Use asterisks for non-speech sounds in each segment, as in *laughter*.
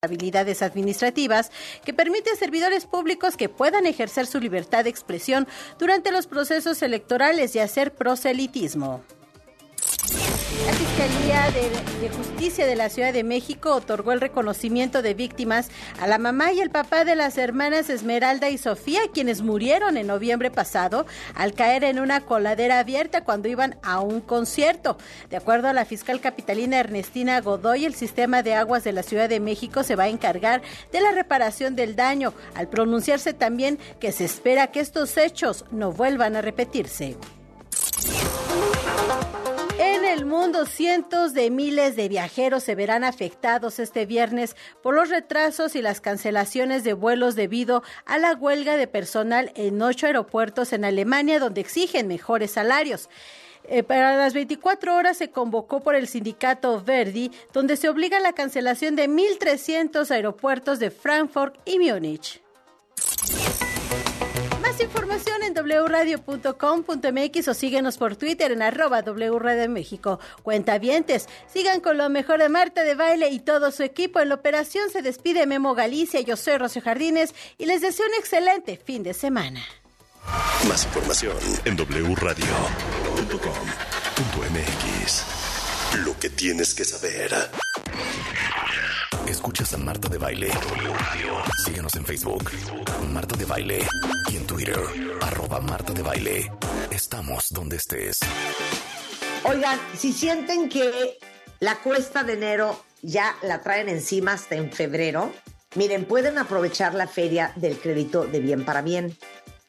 habilidades administrativas que permite a servidores públicos que puedan ejercer su libertad de expresión durante los procesos electorales y hacer proselitismo. La Fiscalía de, Justicia de la Ciudad de México otorgó el reconocimiento de víctimas a la mamá y el papá de las hermanas Esmeralda y Sofía, quienes murieron en noviembre pasado al caer en una coladera abierta cuando iban a un concierto. De acuerdo a la fiscal capitalina Ernestina Godoy, el sistema de aguas de la Ciudad de México se va a encargar de la reparación del daño, al pronunciarse también que se espera que estos hechos no vuelvan a repetirse. El mundo, cientos de miles de viajeros se verán afectados este viernes por los retrasos y las cancelaciones de vuelos debido a la huelga de personal en ocho aeropuertos en Alemania, donde exigen mejores salarios. Eh, para las 24 horas se convocó por el sindicato Verdi, donde se obliga la cancelación de 1.300 aeropuertos de Frankfurt y Múnich información en wradio.com.mx o síguenos por Twitter en arroba wradio México. Cuentavientes, sigan con lo mejor de Marta de Baile y todo su equipo. En la operación se despide Memo Galicia, yo soy Rocío Jardines y les deseo un excelente fin de semana. Más información en wradio.com.mx. Lo que tienes que saber. Escuchas a Marta de Baile. Síguenos en Facebook, Marta de Baile. Y en Twitter, arroba Marta de Baile. Estamos donde estés. Oigan, si sienten que la cuesta de enero ya la traen encima hasta en febrero, miren, pueden aprovechar la feria del crédito de bien para bien.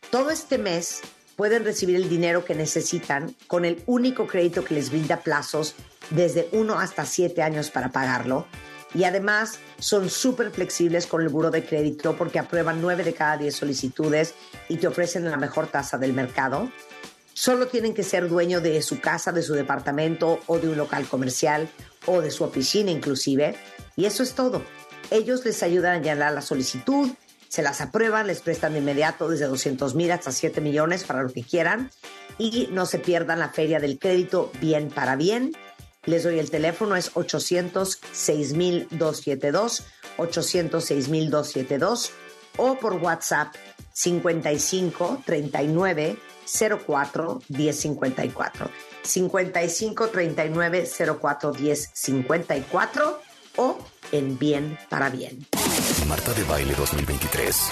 Todo este mes pueden recibir el dinero que necesitan con el único crédito que les brinda plazos desde uno hasta siete años para pagarlo y además son súper flexibles con el buro de crédito porque aprueban 9 de cada 10 solicitudes y te ofrecen la mejor tasa del mercado. Solo tienen que ser dueño de su casa, de su departamento o de un local comercial o de su oficina inclusive. Y eso es todo. Ellos les ayudan a llenar la solicitud, se las aprueban, les prestan de inmediato desde 200 mil hasta 7 millones para lo que quieran y no se pierdan la feria del crédito bien para bien les doy el teléfono, es 806-272, 806-272 o por WhatsApp 55 39 04 1054. 55 39 04 1054 o en Bien para Bien. Marta de Baile 2023.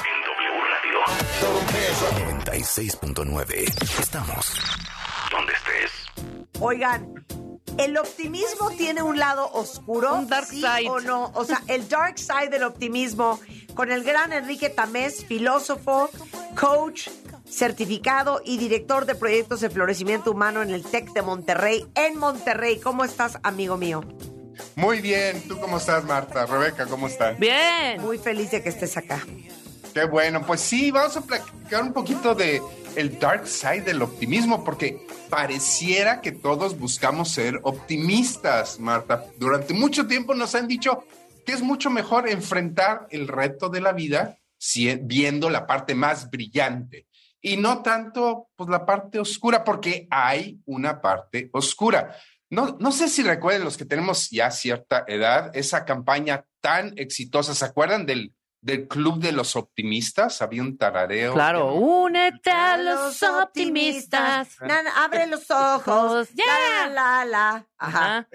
En W Radio 96.9. Estamos. Oigan, ¿El optimismo tiene un lado oscuro? Un dark ¿sí side. o no? O sea, el dark side del optimismo con el gran Enrique Tamés, filósofo, coach, certificado y director de proyectos de florecimiento humano en el TEC de Monterrey, en Monterrey. ¿Cómo estás, amigo mío? Muy bien, ¿tú cómo estás, Marta? Rebeca, ¿cómo estás? Bien. Muy feliz de que estés acá. Qué bueno, pues sí, vamos a platicar un poquito de el dark side del optimismo, porque pareciera que todos buscamos ser optimistas, Marta. Durante mucho tiempo nos han dicho que es mucho mejor enfrentar el reto de la vida viendo la parte más brillante y no tanto pues, la parte oscura, porque hay una parte oscura. No, no sé si recuerden los que tenemos ya cierta edad, esa campaña tan exitosa, ¿se acuerdan del del Club de los Optimistas, había un tarareo. Claro, únete a los optimistas. abre los ojos. Ya. La, la, Ajá.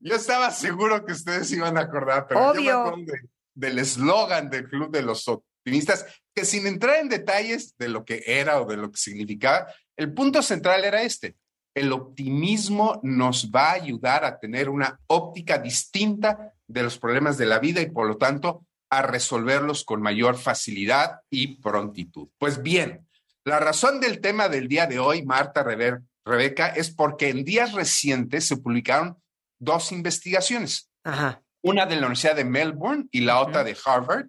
Yo estaba seguro que ustedes iban a acordar, pero Obvio. yo me acuerdo del eslogan del Club de los Optimistas, que sin entrar en detalles de lo que era o de lo que significaba, el punto central era este. El optimismo nos va a ayudar a tener una óptica distinta de los problemas de la vida y por lo tanto a resolverlos con mayor facilidad y prontitud. Pues bien, la razón del tema del día de hoy, Marta, Rebeca, es porque en días recientes se publicaron dos investigaciones. Ajá. Una de la Universidad de Melbourne y la otra de Harvard,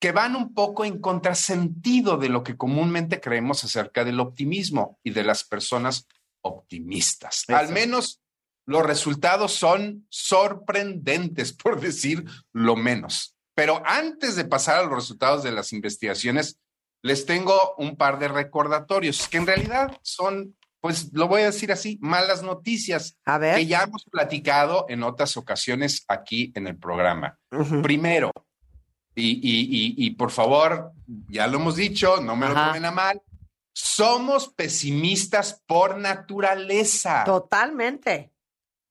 que van un poco en contrasentido de lo que comúnmente creemos acerca del optimismo y de las personas optimistas. Al menos los resultados son sorprendentes, *laughs* por decir lo menos. Pero antes de pasar a los resultados de las investigaciones, les tengo un par de recordatorios que en realidad son pues lo voy a decir así, malas noticias A ver. que ya hemos platicado en otras ocasiones aquí en el programa. Primero, y, y- y- y por favor, ya lo hemos dicho, no me lo tomen a mal, somos pesimistas por naturaleza. Totalmente.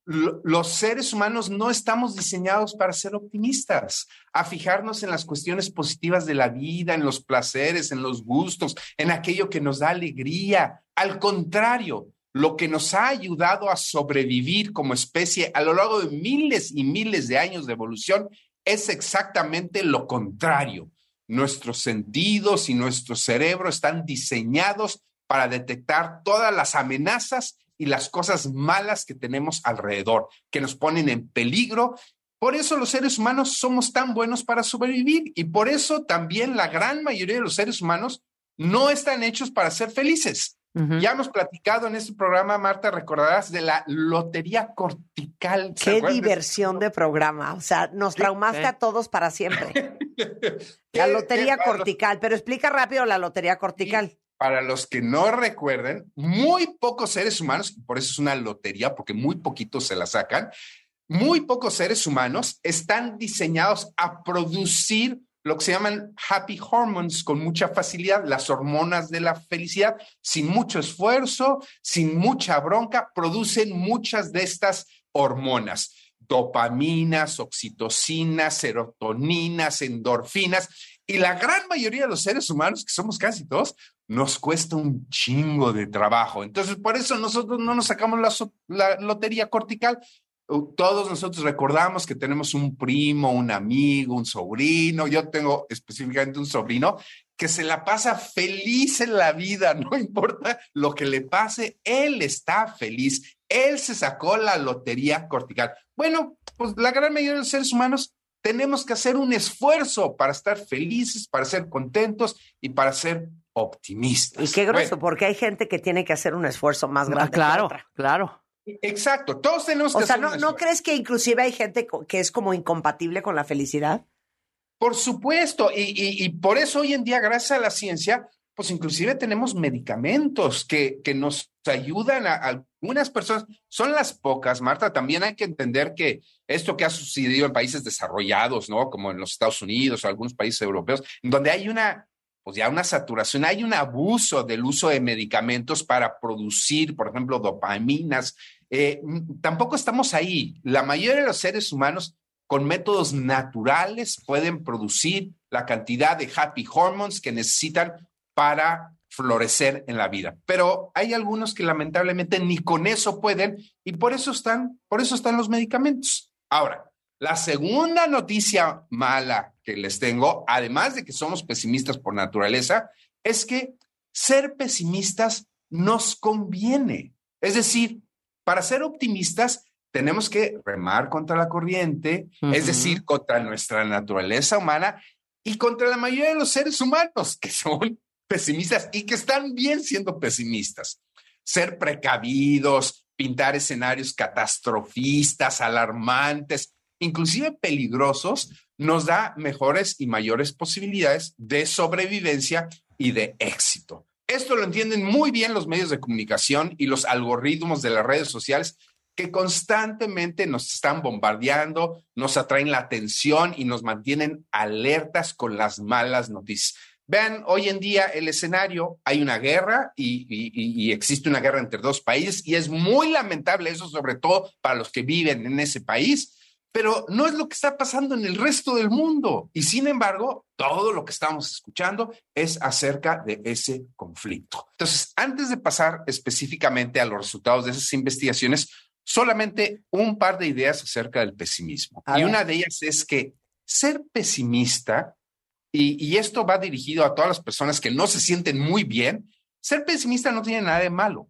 Lo- Los seres humanos no estamos diseñados para ser optimistas, a fijarnos en las cuestiones positivas de la vida, en los placeres, en los gustos, en aquello que nos da alegría. Al contrario, lo que nos ha ayudado a sobrevivir como especie a lo largo de miles y miles de años de evolución es exactamente lo contrario. Nuestros sentidos y nuestro cerebro están diseñados para detectar todas las amenazas y las cosas malas que tenemos alrededor, que nos ponen en peligro. Por eso los seres humanos somos tan buenos para sobrevivir y por eso también la gran mayoría de los seres humanos no están hechos para ser felices. Ya hemos platicado en este programa, Marta, recordarás de la lotería cortical. ¿Se Qué diversión de programa. O sea, nos traumaste a todos para siempre. *laughs* La lotería cortical. Pero explica rápido la lotería cortical. Para los que no recuerden, muy pocos seres humanos, por eso es una lotería, porque muy poquitos se la sacan, muy pocos seres humanos están diseñados a producir lo que se llaman happy hormones con mucha facilidad, las hormonas de la felicidad, sin mucho esfuerzo, sin mucha bronca, producen muchas de estas hormonas, dopaminas, oxitocinas, serotoninas, endorfinas, y la gran mayoría de los seres humanos, que somos casi todos, nos cuesta un chingo de trabajo. Entonces, por eso nosotros no nos sacamos la, lotería cortical. Uh, Todos nosotros recordamos que tenemos un primo, un amigo, un sobrino. Yo tengo específicamente un sobrino que se la pasa feliz en la vida, *laughs* no importa lo que le pase, él está feliz. Él se sacó la lotería cortical. Bueno, pues la gran mayoría de los seres humanos tenemos que hacer un esfuerzo para estar felices, para ser contentos y para ser optimistas. Y qué grueso, Bueno, porque hay gente que tiene que hacer un esfuerzo más grande. Ah, claro, que otra. claro. exacto, todos tenemos O que sea, hacer ¿no, un ¿no crees que inclusive hay gente que es como incompatible con la felicidad? Por supuesto, y, y- y por eso hoy en día, gracias a la ciencia, pues inclusive tenemos medicamentos que, que nos ayudan a, a algunas personas. Son las pocas, Marta. También hay que entender que esto que ha sucedido en países desarrollados, ¿no? Como en los Estados Unidos o algunos países europeos, en donde hay una, pues ya una saturación, hay un abuso del uso de medicamentos para producir, por ejemplo, dopaminas. Eh, mm, tampoco estamos ahí. La mayoría de los seres humanos con métodos naturales pueden producir la cantidad de happy hormones que necesitan para florecer en la vida. Pero hay algunos que lamentablemente ni con eso pueden y por eso están, por eso están los medicamentos. Ahora, la segunda noticia mala que les tengo, además de que somos pesimistas por naturaleza, es que ser pesimistas nos conviene. Es decir, para ser optimistas tenemos que remar contra la corriente, es decir, contra nuestra naturaleza humana y contra la mayoría de los seres humanos que son pesimistas y que están bien siendo pesimistas. Ser precavidos, pintar escenarios catastrofistas, alarmantes, inclusive peligrosos, nos da mejores y mayores posibilidades de sobrevivencia y de éxito. Esto lo entienden muy bien los medios de comunicación y los algoritmos de las redes sociales que constantemente nos están bombardeando, nos atraen la atención y nos mantienen alertas con las malas noticias. Vean, hoy en día el escenario, hay una guerra y, existe una guerra entre dos países y es muy lamentable eso, sobre todo para los que viven en ese país, pero no es lo que está pasando en el resto del mundo. Y sin embargo, todo lo que estamos escuchando es acerca de ese conflicto. Entonces, antes de pasar específicamente a los resultados de esas investigaciones, solamente un par de ideas acerca del pesimismo. A y ver. una de ellas es que ser pesimista, y, y esto va dirigido a todas las personas que no se sienten muy bien, ser pesimista no tiene nada de malo.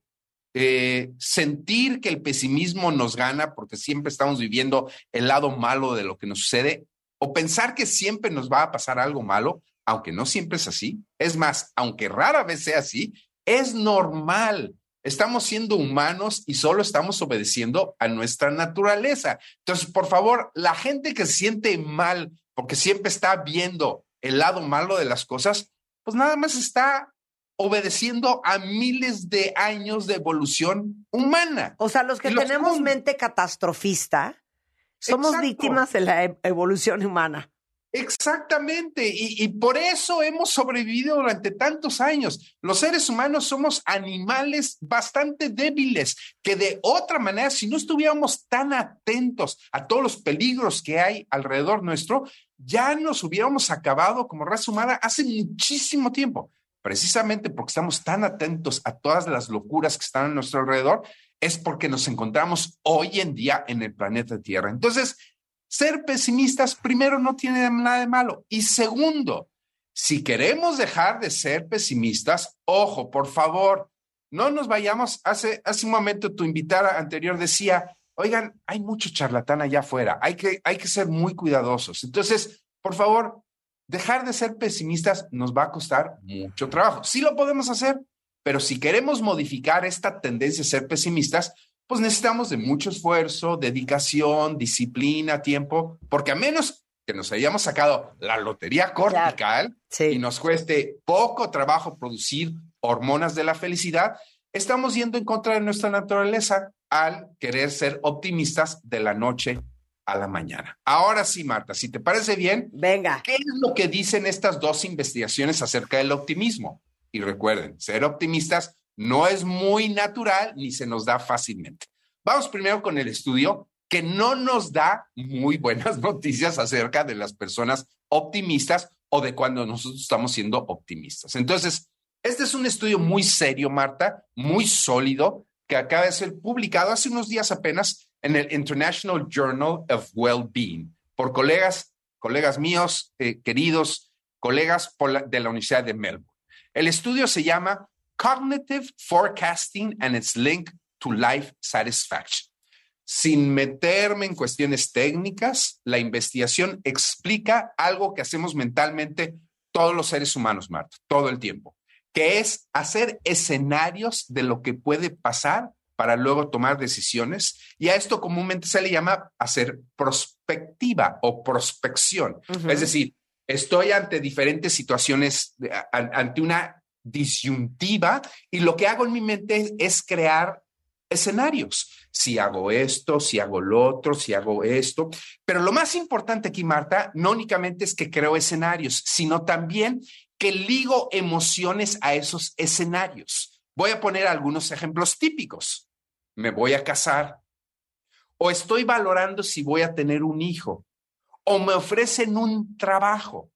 Eh, sentir que el pesimismo nos gana porque siempre estamos viviendo el lado malo de lo que nos sucede, o pensar que siempre nos va a pasar algo malo, aunque no siempre es así. Es más, aunque rara vez sea así, es normal. Estamos siendo humanos y solo estamos obedeciendo a nuestra naturaleza. Entonces, por favor, la gente que se siente mal porque siempre está viendo el lado malo de las cosas, pues nada más está obedeciendo a miles de años de evolución humana. O sea, los que tenemos mente catastrofista somos Exacto. víctimas de la e- evolución humana. Exactamente, y, y por eso hemos sobrevivido durante tantos años. Los seres humanos somos animales bastante débiles, que de otra manera, si no estuviéramos tan atentos a todos los peligros que hay alrededor nuestro, ya nos hubiéramos acabado como raza humana hace muchísimo tiempo. Precisamente porque estamos tan atentos a todas las locuras que están a nuestro alrededor, es porque nos encontramos hoy en día en el planeta Tierra. Entonces, ser pesimistas, primero, no tiene nada de malo. Y segundo, si queremos dejar de ser pesimistas, ojo, por favor, no nos vayamos. Hace, hace un momento tu invitada anterior decía, oigan, hay mucho charlatán allá afuera, hay que, hay que ser muy cuidadosos. Entonces, por favor, dejar de ser pesimistas nos va a costar mucho trabajo. Sí lo podemos hacer, pero si queremos modificar esta tendencia a ser pesimistas, pues necesitamos de mucho esfuerzo, dedicación, disciplina, tiempo, porque a menos que nos hayamos sacado la lotería cortical Sí. y nos cueste poco trabajo producir hormonas de la felicidad, estamos yendo en contra de nuestra naturaleza al querer ser optimistas de la noche a la mañana. Ahora sí, Marta, si te parece bien, Venga. ¿Qué es lo que dicen estas dos investigaciones acerca del optimismo? Y recuerden, ser optimistas no es muy natural ni se nos da fácilmente. Vamos primero con el estudio que no nos da muy buenas *laughs* noticias acerca de las personas optimistas o de cuando nosotros estamos siendo optimistas. Entonces, este es un estudio muy serio, Marta, muy sólido, que acaba de ser publicado hace unos días apenas en el International Journal of Wellbeing por colegas, colegas míos, eh, queridos colegas de la Universidad de Melbourne. El estudio se llama Cognitive Forecasting and its Link to Life Satisfaction. Sin meterme en cuestiones técnicas, la investigación explica algo que hacemos mentalmente todos los seres humanos, Marta, todo el tiempo, que es hacer escenarios de lo que puede pasar para luego tomar decisiones. Y a esto comúnmente se le llama hacer prospectiva o prospección. Es decir, estoy ante diferentes situaciones, ante una disyuntiva y lo que hago en mi mente es, es crear escenarios. Si hago esto, si hago lo otro, si hago esto. Pero lo más importante aquí, Marta, no únicamente es que creo escenarios, sino también que ligo emociones a esos escenarios. Voy a poner algunos ejemplos típicos. Me voy a casar o estoy valorando si voy a tener un hijo o me ofrecen un trabajo.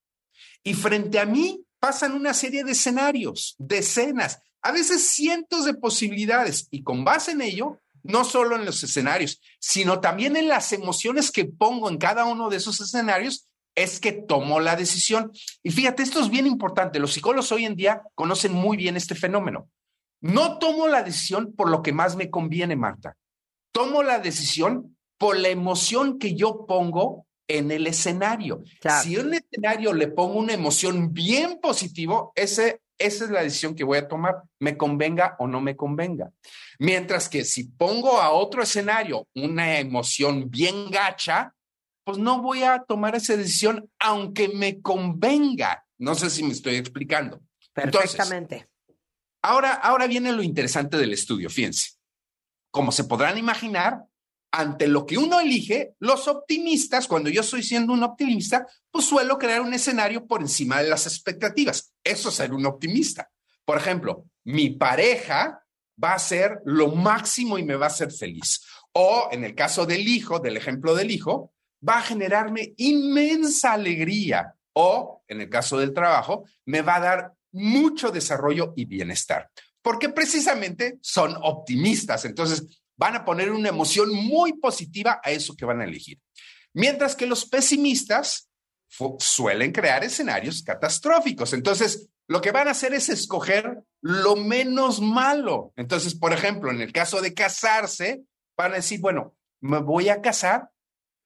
Y frente a mí pasan una serie de escenarios, decenas, a veces cientos de posibilidades. Y con base en ello, no solo en los escenarios, sino también en las emociones que pongo en cada uno de esos escenarios, es que tomo la decisión. Y fíjate, esto es bien importante. Los psicólogos hoy en día conocen muy bien este fenómeno. No tomo la decisión por lo que más me conviene, Marta. Tomo la decisión por la emoción que yo pongo en el escenario. Claro. Si en un escenario le pongo una emoción bien positivo, ese, esa es la decisión que voy a tomar, me convenga o no me convenga. Mientras que si pongo a otro escenario una emoción bien gacha, pues no voy a tomar esa decisión aunque me convenga. No sé si me estoy explicando. Entonces, Perfectamente. Ahora, ahora viene lo interesante del estudio, fíjense. Como se podrán imaginar, ante lo que uno elige, los optimistas, cuando yo estoy siendo un optimista, pues suelo crear un escenario por encima de las expectativas. Eso es ser un optimista. Por ejemplo, mi pareja va a ser lo máximo y me va a hacer feliz. O en el caso del hijo, del ejemplo del hijo, va a generarme inmensa alegría. O en el caso del trabajo, me va a dar mucho desarrollo y bienestar, porque precisamente son optimistas, entonces van a poner una emoción muy positiva a eso que van a elegir. Mientras que los pesimistas suelen crear escenarios catastróficos, entonces lo que van a hacer es escoger lo menos malo. Entonces, por ejemplo, en el caso de casarse, van a decir, bueno, me voy a casar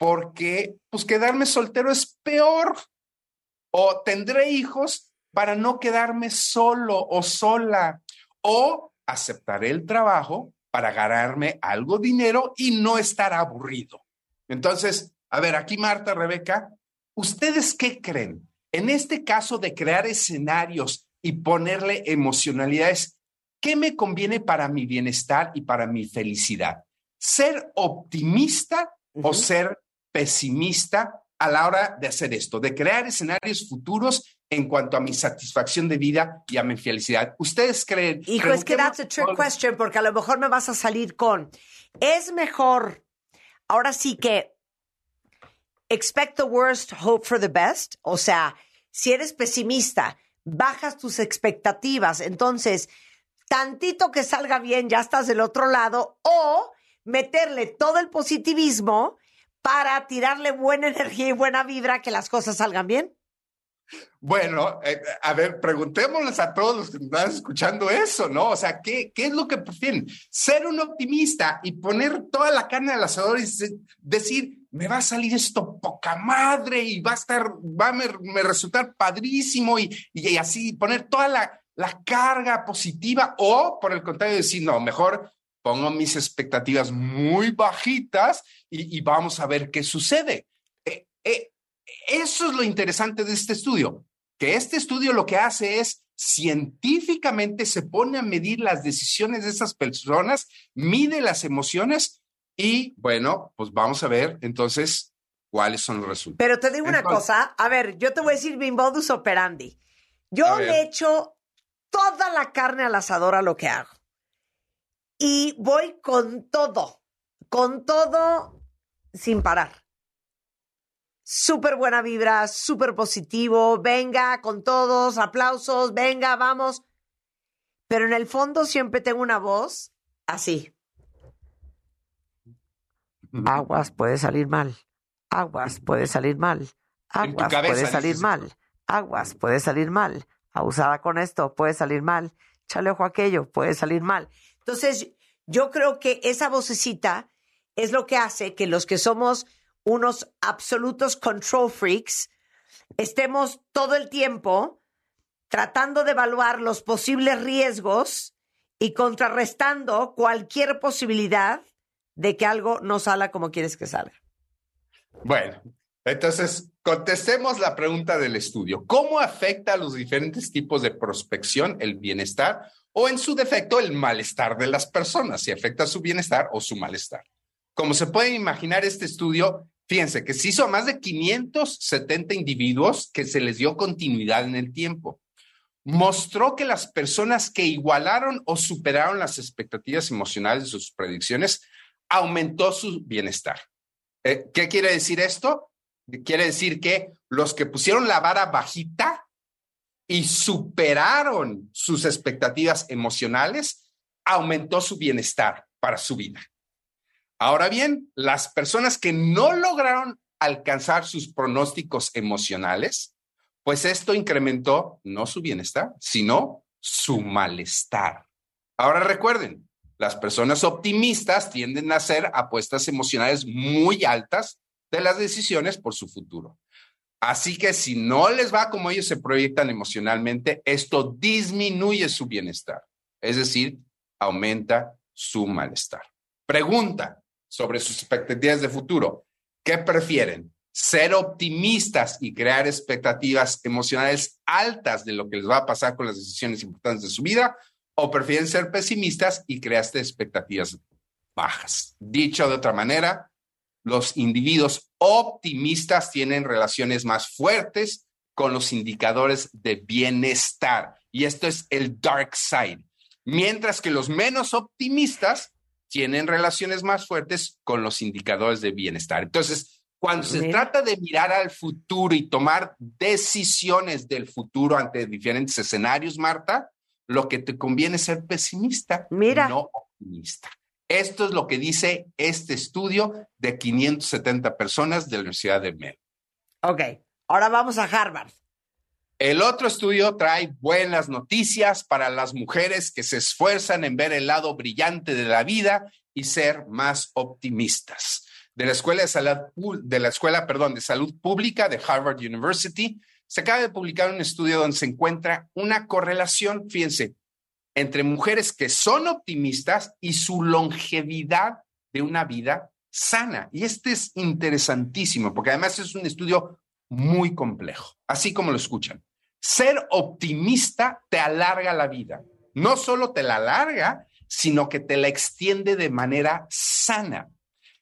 porque pues quedarme soltero es peor o tendré hijos para no quedarme solo o sola, o aceptaré el trabajo para ganarme algo dinero y no estar aburrido. Entonces, a ver, aquí Marta, Rebeca, ¿ustedes qué creen? En este caso de crear escenarios y ponerle emocionalidades. ¿Qué me conviene para mi bienestar y para mi felicidad? ¿Ser optimista o ser pesimista a la hora de hacer esto, de crear escenarios futuros en cuanto a mi satisfacción de vida y a mi felicidad. ¿Ustedes creen? Hijo, es que that's a trick question porque a lo mejor me vas a salir con, es mejor, ahora sí que, expect the worst, hope for the best. O sea, si eres pesimista, bajas tus expectativas, entonces, tantito que salga bien, ya estás del otro lado, o meterle todo el positivismo para tirarle buena *laughs* energía y buena vibra que las cosas salgan bien? Bueno, eh, a ver, preguntémosles a todos los que están escuchando eso, ¿no? O sea, ¿qué, ¿qué es lo que prefieren? Ser un optimista y poner toda la carne al asador y decir, me va a salir esto poca madre y va a estar, va a me, resultar padrísimo y, y, así poner toda la, la carga positiva o por el contrario decir, no, mejor pongo mis expectativas muy bajitas y, vamos a ver qué sucede. Eh, eh, eso es lo interesante de este estudio, que este estudio lo que hace es científicamente se pone a medir las decisiones de esas personas, mide las emociones y bueno, pues vamos a ver entonces cuáles son los resultados. Pero te digo una cosa, a ver, yo te voy a decir mi modus operandi. Yo le echo toda la carne al asador a lo que hago y voy con todo, con todo sin parar. Súper buena vibra, súper positivo, venga con todos, aplausos, venga, vamos. Pero en el fondo siempre tengo una voz así. Aguas puede salir mal. Aguas puede salir mal. Aguas puede salir mal. Aguas puede salir mal. Abusada con esto puede salir mal. Chale ojo aquello puede salir mal. Entonces, yo creo que esa vocecita es lo que hace que los que somos unos absolutos control freaks estemos todo el tiempo tratando de evaluar los posibles riesgos y contrarrestando cualquier posibilidad de que algo no salga como quieres que salga. Bueno, entonces contestemos la pregunta del estudio. ¿Cómo afecta a los diferentes tipos de prospección el bienestar o en su defecto el malestar de las personas, si afecta su bienestar o su malestar. Como se puede imaginar este estudio, fíjense que se hizo a más de 570 individuos que se les dio continuidad en el tiempo. Mostró que las personas que igualaron o superaron las expectativas emocionales de sus predicciones aumentó su bienestar. Eh, ¿Qué quiere decir esto? Quiere decir que los que pusieron la vara bajita y superaron sus expectativas emocionales, aumentó su bienestar para su vida. Ahora bien, las personas que no lograron alcanzar sus pronósticos emocionales, pues esto incrementó no su bienestar, sino su malestar. Ahora recuerden, las personas optimistas tienden a hacer apuestas emocionales muy altas de las decisiones por su futuro. Así que si no les va como ellos se proyectan emocionalmente, esto disminuye su bienestar, es decir, aumenta su malestar. Pregunta sobre sus expectativas de futuro. ¿Qué prefieren? ¿Ser optimistas y crear expectativas emocionales altas de lo que les va a pasar con las decisiones importantes de su vida? ¿O prefieren ser pesimistas y crear expectativas bajas? Dicho de otra manera, los individuos optimistas tienen relaciones más fuertes con los indicadores de bienestar. Y esto es el dark side. Mientras que los menos optimistas tienen relaciones más fuertes con los indicadores de bienestar. Entonces, cuando se trata de mirar al futuro y tomar decisiones del futuro ante diferentes escenarios, Marta, lo que te conviene es ser pesimista, Mira. no optimista. Esto es lo que dice este estudio de 570 personas de la Universidad de Mel. Ok, ahora vamos a Harvard. El otro estudio trae buenas noticias para las mujeres que se esfuerzan en ver el lado brillante de la vida y ser más optimistas. De la Escuela de Salud, de la escuela, perdón, de Salud Pública de Harvard University, se acaba de publicar un estudio donde se encuentra una correlación, fíjense, entre mujeres que son optimistas y su longevidad de una vida sana. Y este es interesantísimo, porque además es un estudio muy complejo, así como lo escuchan. Ser optimista te alarga la vida. No solo te la alarga, sino que te la extiende de manera sana.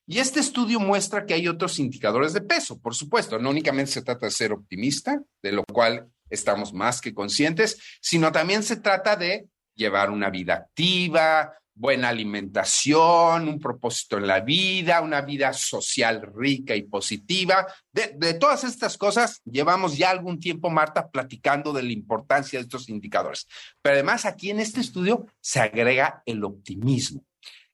Y este estudio muestra que hay otros indicadores de peso, por supuesto. No únicamente se trata de ser optimista, de lo cual estamos más que conscientes, sino también se trata de llevar una vida activa, buena alimentación, un propósito en la vida, una vida social rica y positiva. De, todas estas cosas, llevamos ya algún tiempo, Marta, platicando de la importancia de estos indicadores. Pero además aquí en este estudio se agrega el optimismo.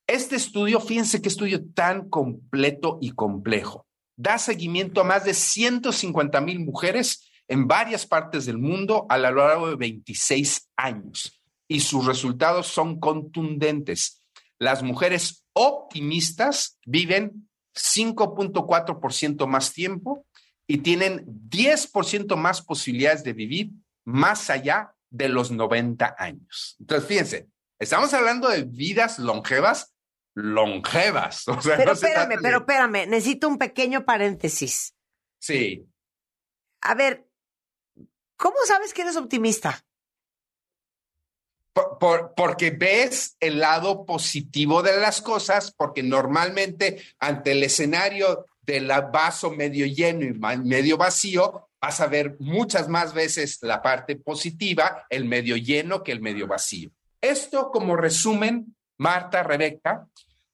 Este estudio, fíjense qué estudio tan completo y complejo. Da seguimiento a más de 150 mil mujeres en varias partes del mundo a lo largo de 26 años y sus resultados son contundentes. Las mujeres optimistas viven 5.4% más tiempo y tienen 10% más posibilidades de vivir más allá de los 90 años. Entonces, fíjense, estamos hablando de vidas longevas, longevas. *laughs* pero espérame, pero espérame, necesito un pequeño paréntesis. Sí. A ver, ¿cómo sabes que eres optimista? Porque ves el lado positivo de las cosas, porque normalmente ante el escenario del vaso medio lleno y medio vacío, vas a ver muchas más veces la parte positiva, el medio lleno que el medio vacío. Esto como resumen, Marta, Rebeca,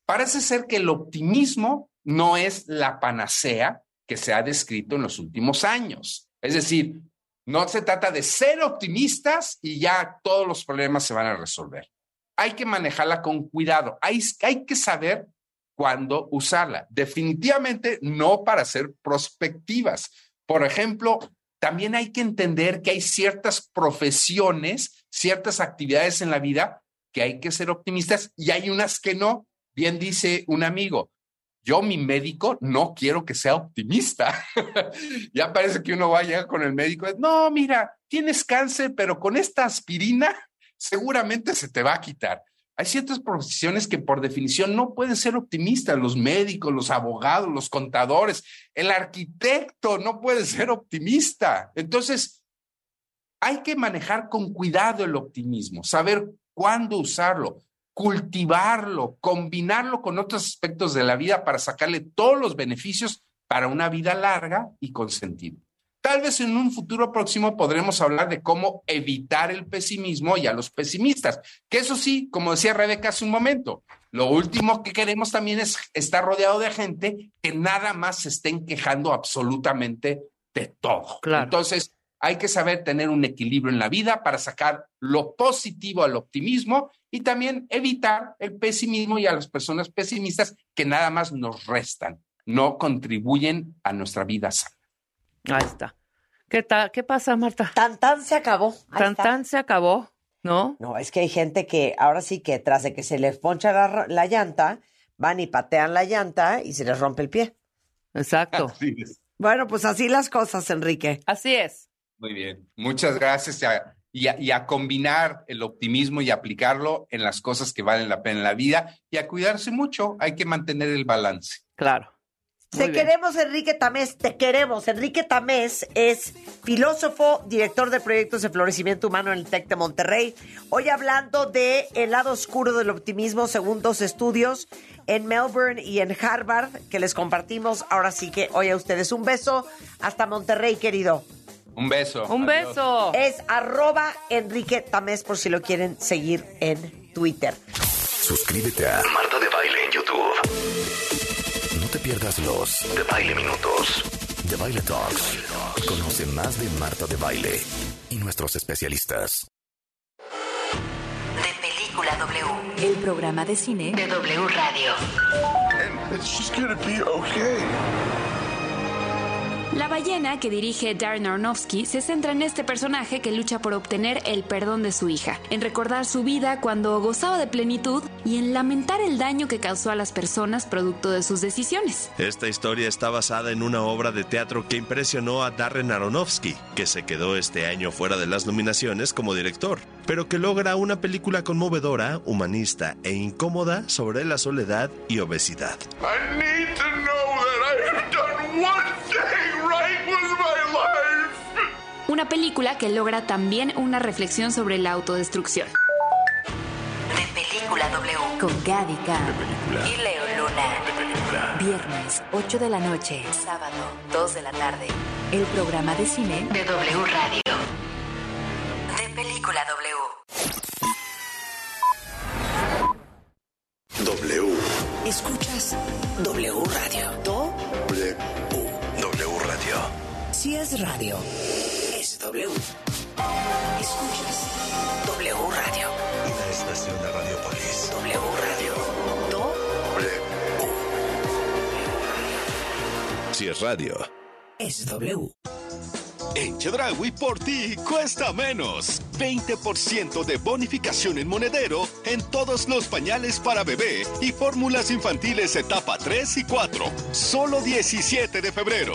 parece ser que el optimismo no es la panacea que se ha descrito en los últimos años. Es decir, no se trata de ser optimistas y ya todos los problemas se van a resolver. Hay que manejarla con cuidado. Hay, que saber cuándo usarla. Definitivamente no para ser prospectivas. Por ejemplo, también hay que entender que hay ciertas profesiones, ciertas actividades en la vida que hay que ser optimistas y hay unas que no. Bien dice un amigo, yo, mi médico, no quiero que sea optimista. *laughs* ya parece que uno va a llegar con el médico, no, mira, tienes cáncer, pero con esta aspirina seguramente se te va a quitar. Hay ciertas profesiones que por definición no pueden ser optimistas, los médicos, los abogados, los contadores, el arquitecto no puede ser optimista. Entonces, hay que manejar con cuidado el optimismo, saber cuándo usarlo cultivarlo, combinarlo con otros aspectos de la vida para sacarle todos los beneficios para una vida larga y con sentido. Tal vez en un futuro próximo podremos hablar de cómo evitar el pesimismo y a los pesimistas, que eso sí, como decía Rebeca hace un momento, lo último que queremos también es estar rodeado de gente que nada más se estén quejando absolutamente de todo. Entonces, hay que saber tener un equilibrio en la vida para sacar lo positivo al optimismo y también evitar el pesimismo y a las personas pesimistas que nada más nos restan, no contribuyen a nuestra vida sana. Ahí está. ¿Qué, tal? ¿Qué pasa, Marta? Tan tan se acabó. tan tan se acabó, ¿no? No, es que hay gente que ahora sí que tras de que se les poncha la, la llanta, van y patean la llanta y se les rompe el pie. Exacto. Bueno, pues así las cosas, Enrique. Así es. Muy bien. Muchas gracias. y, a, combinar el optimismo y aplicarlo en las cosas que valen la pena en la vida y a cuidarse mucho. Hay que mantener el balance. Claro. te queremos, Enrique Tamés, te queremos. Enrique Tamés es filósofo, director de proyectos de florecimiento humano en el TEC de Monterrey. Hoy hablando de el lado oscuro del optimismo según dos estudios en Melbourne y en Harvard que les compartimos. Ahora sí que hoy a ustedes un beso. Hasta Monterrey, querido. Un beso. Un beso. Es arroba Enrique Tamés por si lo quieren seguir en Twitter. Suscríbete a Marta de Baile en YouTube. No te pierdas los de Baile Minutos, de Baile Talks. conoce más de Marta de Baile y nuestros especialistas. De Película W, el programa de cine de W Radio. La ballena que dirige Darren Aronofsky se centra en este personaje que lucha por obtener el perdón de su hija, en recordar su vida cuando gozaba de plenitud y en lamentar el daño que causó a las personas producto de sus decisiones. Esta historia está basada en una obra de teatro que impresionó a Darren Aronofsky, que se quedó este año fuera de las nominaciones como director, pero que logra una película conmovedora, humanista e incómoda sobre la soledad y obesidad. Una película que logra también una reflexión sobre la autodestrucción. De Película W. Con Gaby Y Leo Luna. Viernes, 8 de la noche. Sábado, 2 de la tarde. El programa de cine de W Radio. De Película W. W. Escuchas W Radio. Do W. W Radio. Si es radio, es W. Escuchas W Radio. Una estación de Radiopolis. W Radio. Do W. Si es radio. es W. En Chedraui por ti cuesta menos. 20% de bonificación en monedero en todos los pañales para bebé y fórmulas infantiles etapa 3 y 4. Solo 17 de febrero.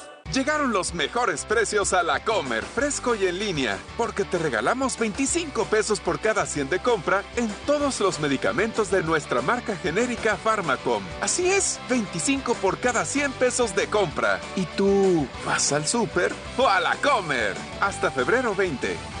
Llegaron los mejores precios a la Comer, fresco y en línea, porque te regalamos 25 pesos por cada 100 de compra en todos los medicamentos de nuestra marca genérica Pharmacom. Así es, 25 por cada 100 pesos de compra. ¿Y tú vas al súper o a la Comer? Hasta febrero 20.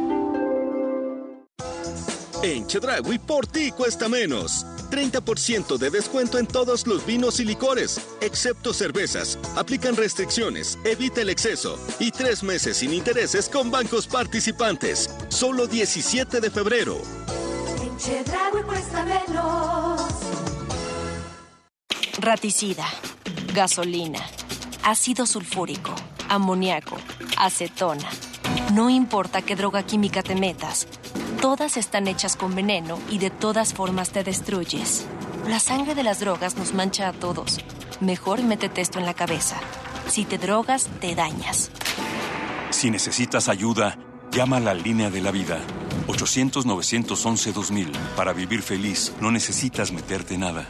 En Chedraui por ti cuesta menos. 30% de descuento en todos los vinos y licores, excepto cervezas. Aplican restricciones, evita el exceso y tres meses sin intereses con bancos participantes. Solo 17 de febrero. En cuesta menos. Raticida, gasolina, ácido sulfúrico, amoníaco, acetona. No importa qué droga química te metas, todas están hechas con veneno y de todas formas te destruyes. La sangre de las drogas nos mancha a todos. Mejor métete esto en la cabeza. Si te drogas, te dañas. Si necesitas ayuda, llama a la línea de la vida. 800-911-2000. Para vivir feliz, no necesitas meterte nada.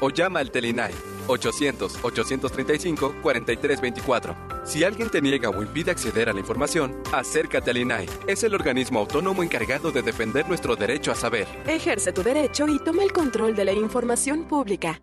o llama al Telinai 800-835-4324. Si alguien te niega o impide acceder a la información, acércate al INAI. Es el organismo autónomo encargado de defender nuestro derecho a saber. Ejerce tu derecho y toma el control de la información pública.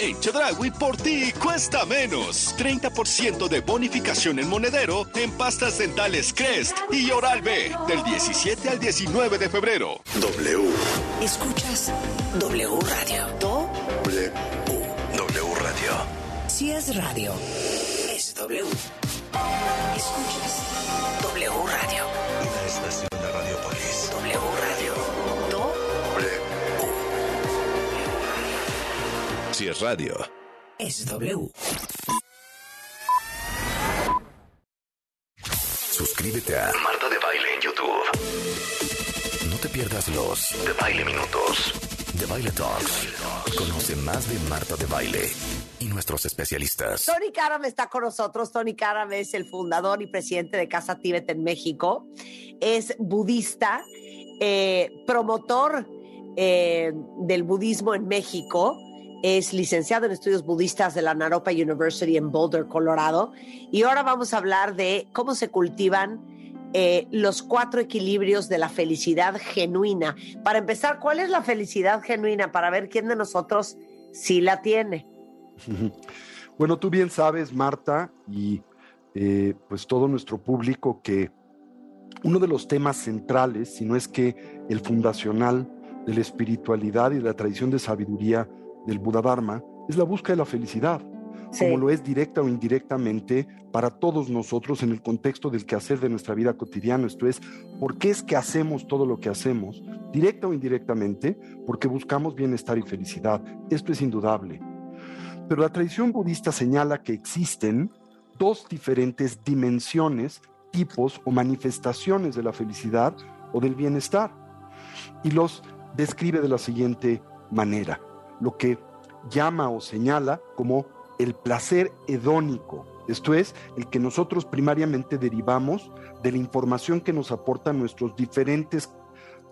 En Chedragui por ti cuesta menos. 30% de bonificación en monedero en pastas dentales Crest y Oral B del 17 al 19 de febrero. W. Escuchas W Radio. W. W Radio. Si es radio, es W. Escuchas W Radio. Si es radio. Es W. Suscríbete a Marta de Baile en YouTube. No te pierdas los de Baile Minutos, de Baile Talks. Conoce más de Marta de Baile y nuestros especialistas. Tony Karam está con nosotros. Tony Karam es el fundador y presidente de Casa Tíbet en México. Es budista, eh, promotor eh, del budismo en México. Es licenciado en estudios budistas de la Naropa University en Boulder, Colorado. Y ahora vamos a hablar de cómo se cultivan eh, los cuatro equilibrios de la felicidad genuina. Para empezar, ¿cuál es la felicidad genuina? Para ver quién de nosotros sí la tiene. *laughs* Bueno, tú bien sabes, Marta, y eh, pues todo nuestro público, que uno de los temas centrales, si no es que el fundacional de la espiritualidad y de la tradición de sabiduría del Buda Dharma, es la búsqueda de la felicidad, como lo es directa o indirectamente para todos nosotros en el contexto del quehacer de nuestra vida cotidiana. Esto es, ¿por qué es que hacemos todo lo que hacemos? Directa o indirectamente, porque buscamos bienestar y felicidad. Esto es indudable. Pero la tradición budista señala que existen dos diferentes dimensiones, tipos o manifestaciones de la felicidad o del bienestar. Y los describe de la siguiente manera, lo que llama o señala como el placer hedónico, esto es, el que nosotros primariamente derivamos de la información que nos aportan nuestros diferentes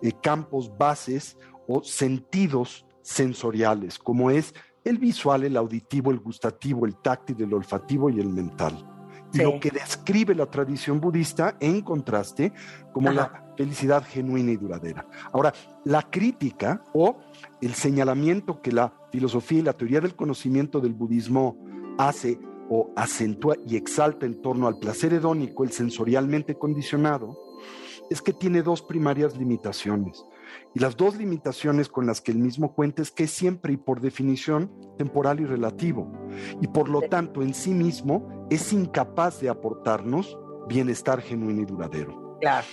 eh, campos bases o sentidos sensoriales, como es el visual, el auditivo, el gustativo, el táctil, el olfativo y el mental. Lo que describe la tradición budista en contraste como la felicidad genuina y duradera. Ahora, la crítica o el señalamiento que la filosofía y la teoría del conocimiento del budismo hace o acentúa y exalta en torno al placer hedónico, el sensorialmente condicionado, es que tiene dos primarias limitaciones. Y las dos limitaciones con las que el mismo cuenta es que es siempre y por definición temporal y relativo. Y por lo tanto, en sí mismo es incapaz de aportarnos bienestar genuino y duradero. Claro.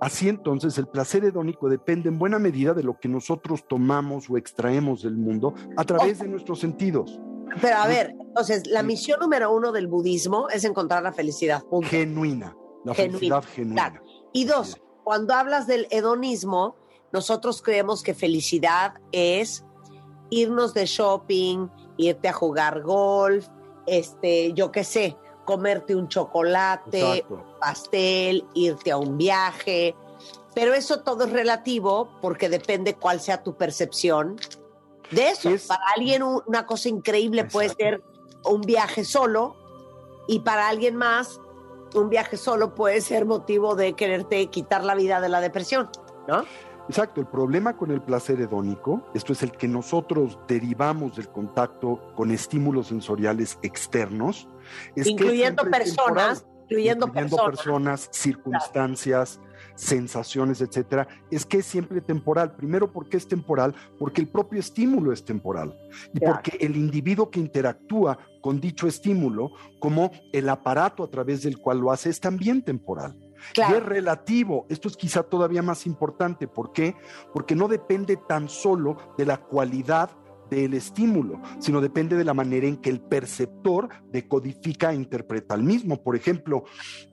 Así entonces, el placer hedónico depende en buena medida de lo que nosotros tomamos o extraemos del mundo a través de nuestros sentidos. Pero a ver, entonces, la misión número uno del budismo es encontrar la felicidad. punto. Genuina, la felicidad genuina. Claro. Y dos, cuando hablas del hedonismo, nosotros creemos que felicidad es irnos de shopping, irte a jugar golf, este, yo qué sé, comerte un chocolate, Exacto. un pastel, irte a un viaje. Pero eso todo es relativo porque depende cuál sea tu percepción de eso. Para alguien un- una cosa increíble puede ser un viaje solo y para alguien más un viaje solo puede ser motivo de quererte quitar la vida de la depresión, ¿no? Exacto, el problema con el placer hedónico, esto es el que nosotros derivamos del contacto con estímulos sensoriales externos, es incluyendo personas, incluyendo, incluyendo personas. personas, circunstancias, sensaciones, etcétera, es que es siempre temporal. Primero, porque es temporal? Porque el propio estímulo es temporal y Claro. porque el individuo que interactúa con dicho estímulo, como el aparato a través del cual lo hace, es también temporal. Y es relativo. Esto es quizá todavía más importante. ¿Por qué? Porque no depende tan solo de la cualidad del estímulo, sino depende de la manera en que el perceptor decodifica e interpreta el mismo. Por ejemplo,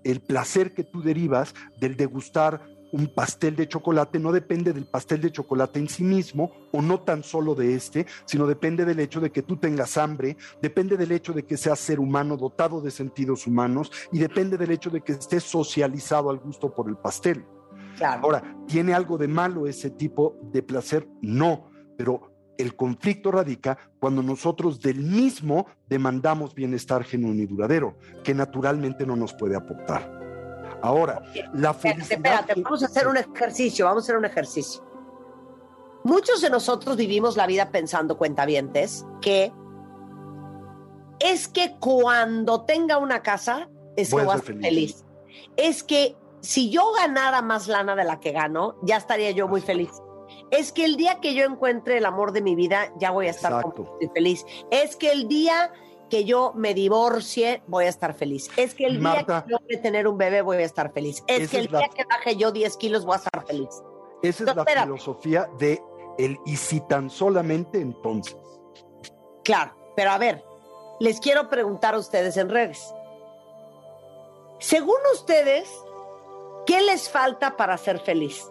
el placer que tú derivas del degustar un pastel de chocolate no depende del pastel de chocolate en sí mismo o no tan solo de este, sino depende del hecho de que tú tengas hambre, depende del hecho de que seas ser humano dotado de sentidos humanos y depende del hecho de que estés socializado al gusto por el pastel. Ahora, ¿tiene algo de malo ese tipo de placer? No, pero el conflicto radica cuando nosotros del mismo demandamos bienestar genuino y duradero, que naturalmente no nos puede aportar. Ahora, la Espérate, felicidad... espérate, vamos a hacer un ejercicio, vamos a hacer un ejercicio. Muchos de nosotros vivimos la vida pensando, cuentavientes, que es que cuando tenga una casa, es que voy a ser feliz. Es que si yo ganara más lana de la que gano, ya estaría yo muy feliz. Es que el día que yo encuentre el amor de mi vida, ya voy a estar feliz. Es que el día que yo me divorcie, voy a estar feliz. Es que el día que a tener un bebé, voy a estar feliz. Es que el día que baje yo 10 kilos, voy a estar feliz. Esa es la filosofía de el y si tan solamente entonces. Claro, pero a ver, les quiero preguntar a ustedes en redes. Según ustedes, ¿qué les falta para ser feliz?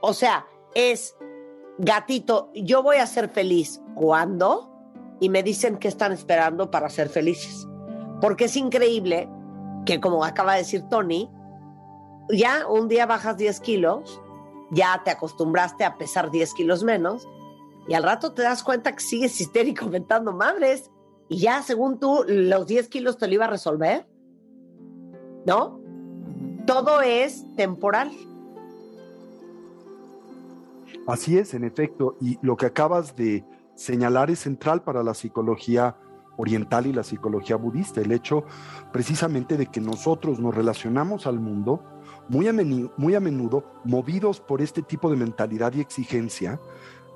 O sea, es, gatito, yo voy a ser feliz. ¿Cuándo? Y me dicen que están esperando para ser felices. Porque es increíble que, como acaba de decir Tony, ya un día bajas 10 kilos, ya te acostumbraste a pesar 10 kilos menos, y al rato te das cuenta que sigues *laughs* histérico inventando madres, y ya según tú los 10 kilos te lo iba a resolver. ¿No? Todo es temporal. Así es, en efecto, y lo que acabas de señalar es central para la psicología oriental y la psicología budista, el hecho precisamente de que nosotros nos relacionamos al mundo muy a, menudo movidos por este tipo de mentalidad y exigencia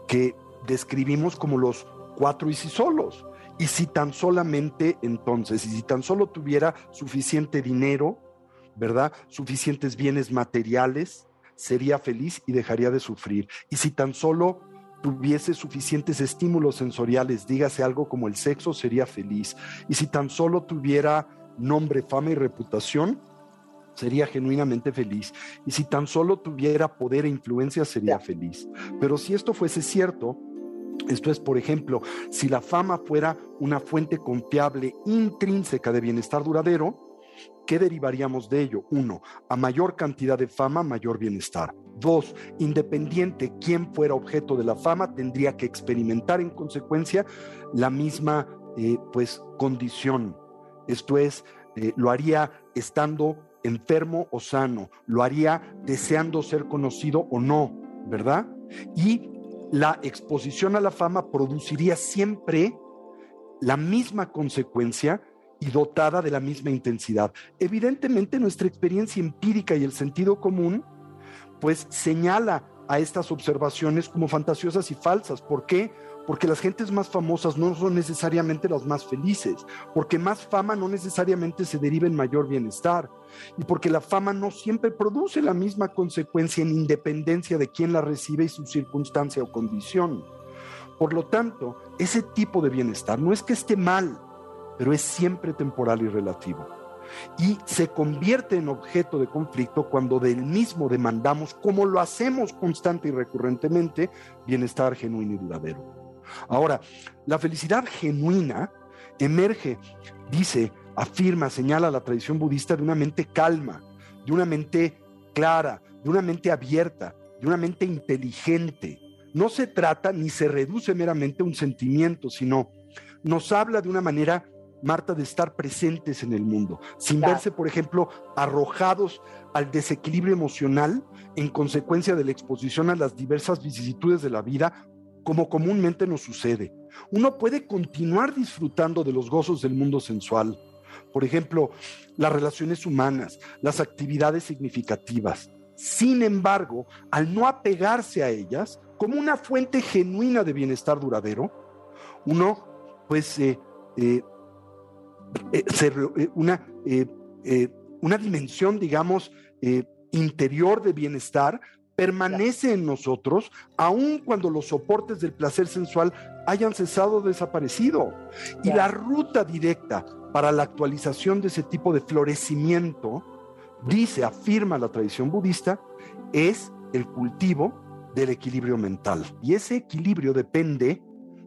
que describimos como los cuatro y si solos. Y si tan solamente entonces, y si tan solo tuviera suficiente dinero, ¿verdad? Suficientes bienes materiales, sería feliz y dejaría de sufrir. Y si tan solo tuviese suficientes estímulos sensoriales, dígase algo como el sexo, sería feliz. Y si tan solo tuviera nombre, fama y reputación, sería genuinamente feliz. Y si tan solo tuviera poder e influencia, sería feliz. Pero si esto fuese cierto, esto es, por ejemplo, si la fama fuera una fuente confiable intrínseca de bienestar duradero, ¿qué derivaríamos de ello? Uno, a mayor cantidad de fama, mayor bienestar. Dos, independiente quien fuera objeto de la fama, tendría que experimentar en consecuencia la misma eh, pues, condición. Esto es, eh, lo haría estando enfermo o sano, lo haría deseando ser conocido o no, ¿verdad? Y la exposición a la fama produciría siempre la misma consecuencia y dotada de la misma intensidad. Evidentemente nuestra experiencia empírica y el sentido común pues señala a estas observaciones como fantasiosas y falsas. ¿Por qué? porque las gentes más famosas no son necesariamente las más felices, porque más fama no necesariamente se deriva en mayor bienestar, y porque la fama no siempre produce la misma consecuencia en independencia de quién la recibe y su circunstancia o condición. Por lo tanto, ese tipo de bienestar no es que esté mal, pero es siempre temporal y relativo. Y se convierte en objeto de conflicto cuando del mismo demandamos, como lo hacemos constante y recurrentemente, bienestar genuino y duradero. Ahora, la felicidad genuina emerge, dice, afirma, señala la tradición budista de una mente calma, de una mente clara, de una mente abierta, de una mente inteligente. No se trata ni se reduce meramente a un sentimiento, sino nos habla de una manera, Marta, de estar presentes en el mundo, sin verse, por ejemplo, arrojados al desequilibrio emocional en consecuencia de la exposición a las diversas vicisitudes de la vida como comúnmente nos sucede. Uno puede continuar disfrutando de los gozos del mundo sensual, por ejemplo, las relaciones humanas, las actividades significativas. Sin embargo, al no apegarse a ellas como una fuente genuina de bienestar duradero, uno pues eh, eh, eh, una, una dimensión, digamos, interior de bienestar permanece en nosotros aun cuando los soportes del placer sensual hayan cesado o desaparecido. Y la ruta directa para la actualización de ese tipo de florecimiento, dice, afirma la tradición budista, es el cultivo del equilibrio mental. Y ese equilibrio depende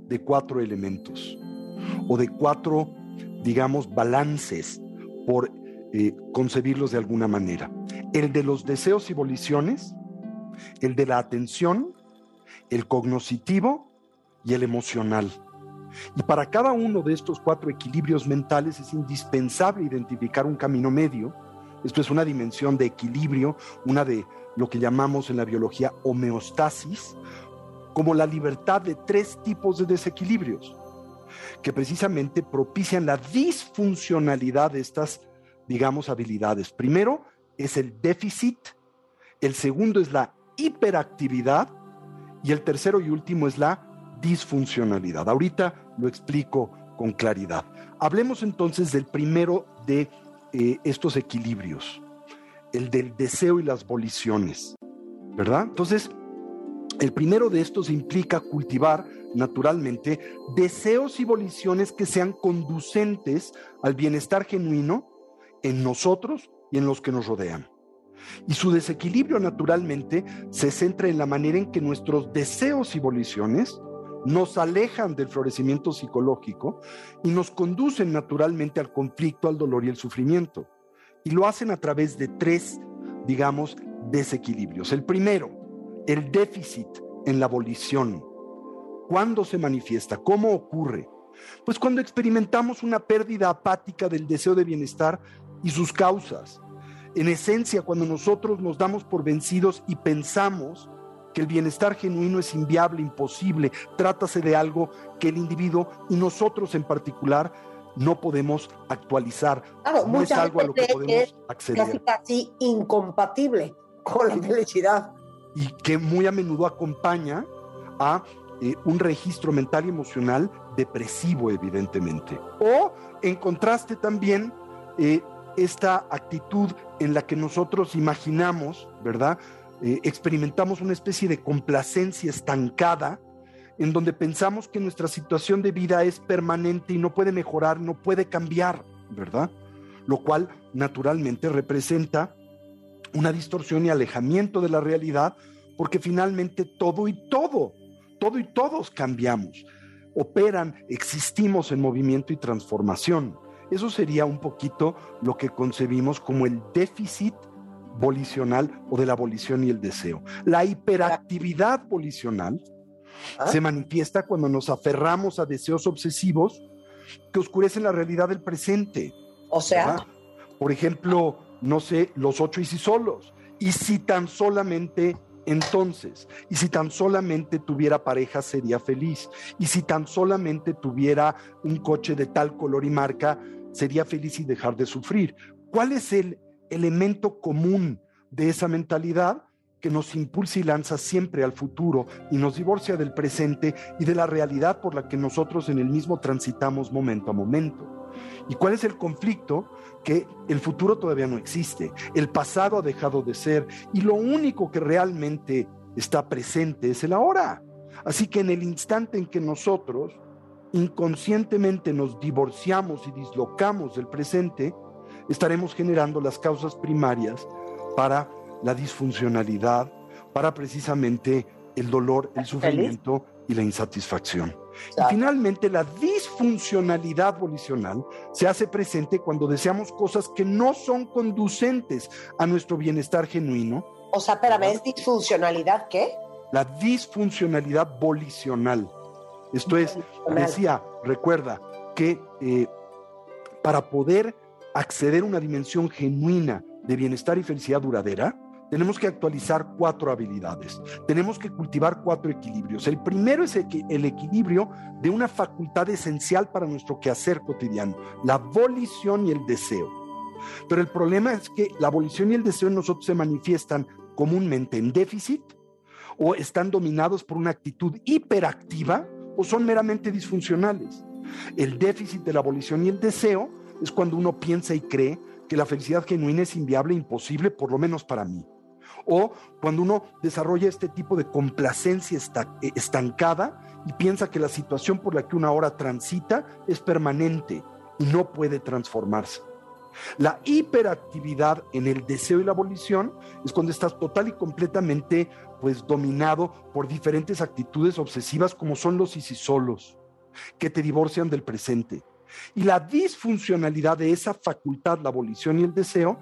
de cuatro elementos o de cuatro, digamos, balances, por eh, concebirlos de alguna manera. El de los deseos y voliciones, el de la atención, el cognoscitivo y el emocional. Y para cada uno de estos cuatro equilibrios mentales es indispensable identificar un camino medio. Esto es una dimensión de equilibrio, una de lo que llamamos en la biología homeostasis, como la libertad de tres tipos de desequilibrios. Que precisamente propician la disfuncionalidad de estas, digamos, habilidades. Primero es el déficit, el segundo es la hiperactividad y el tercero y último es la disfuncionalidad. Ahorita lo explico con claridad. Hablemos entonces del primero de eh, estos equilibrios, el del deseo y las voliciones, ¿verdad? Entonces, el primero de estos implica cultivar naturalmente deseos y voliciones que sean conducentes al bienestar genuino en nosotros y en los que nos rodean. Y su desequilibrio naturalmente se centra en la manera en que nuestros deseos y voliciones nos alejan del florecimiento psicológico y nos conducen naturalmente al conflicto, al dolor y el sufrimiento. Y lo hacen a través de tres, digamos, desequilibrios. El primero, el déficit en la volición. ¿Cuándo se manifiesta? ¿Cómo ocurre? Pues cuando experimentamos una pérdida apática del deseo de bienestar y sus causas. En esencia, cuando nosotros nos damos por vencidos y pensamos que el bienestar genuino es inviable, imposible, trátase de algo que el individuo y nosotros en particular no podemos actualizar. Claro, no es algo a lo que podemos acceder. Casi, casi incompatible con la felicidad. Y que muy a menudo acompaña a eh, un registro mental y emocional depresivo, evidentemente. O en contraste también eh, esta actitud en la que nosotros imaginamos, ¿verdad? Eh, experimentamos una especie de complacencia estancada en donde pensamos que nuestra situación de vida es permanente y no puede mejorar, no puede cambiar, ¿verdad? Lo cual naturalmente representa una distorsión y alejamiento de la realidad porque finalmente todo y todo, todo y todos cambiamos, operan, existimos en movimiento y transformación. Eso sería un poquito lo que concebimos como el déficit volicional o de la volición y el deseo. La hiperactividad volicional ah. se manifiesta cuando nos aferramos a deseos obsesivos que oscurecen la realidad del presente. O sea, por ejemplo, no sé, los ocho y si solos. Y si tan solamente entonces, y si tan solamente tuviera pareja sería feliz. Y si tan solamente tuviera un coche de tal color y marca, sería feliz y dejar de sufrir. ¿Cuál es el elemento común de esa mentalidad que nos impulsa y lanza siempre al futuro y nos divorcia del presente y de la realidad por la que nosotros en el mismo transitamos momento a momento. ¿Y cuál es el conflicto? Que el futuro todavía no existe, el pasado ha dejado de ser y lo único que realmente está presente es el ahora. Así que en el instante en que nosotros inconscientemente nos divorciamos y dislocamos del presente, estaremos generando las causas primarias para la disfuncionalidad, para precisamente el dolor, el sufrimiento y la insatisfacción. Y finalmente la disfuncionalidad volicional se hace presente cuando deseamos cosas que no son conducentes a nuestro bienestar genuino. O sea, espérame, ¿es disfuncionalidad qué? La disfuncionalidad volicional. Esto es, decía, recuerda que eh, para poder acceder a una dimensión genuina de bienestar y felicidad duradera, tenemos que actualizar cuatro habilidades. Tenemos que cultivar cuatro equilibrios. El primero es el, equilibrio de una facultad esencial para nuestro quehacer cotidiano, la volición y el deseo. Pero el problema es que la volición y el deseo en nosotros se manifiestan comúnmente en déficit o están dominados por una actitud hiperactiva o son meramente disfuncionales. El déficit de la volición y el deseo es cuando uno piensa y cree que la felicidad genuina es inviable, imposible, por lo menos para mí. O cuando uno desarrolla este tipo de complacencia eh, estancada y piensa que la situación por la que una hora transita es permanente y no puede transformarse. La hiperactividad en el deseo y la abolición es cuando estás total y completamente pues dominado por diferentes actitudes obsesivas como son los solos que te divorcian del presente, y la disfuncionalidad de esa facultad, la abolición y el deseo,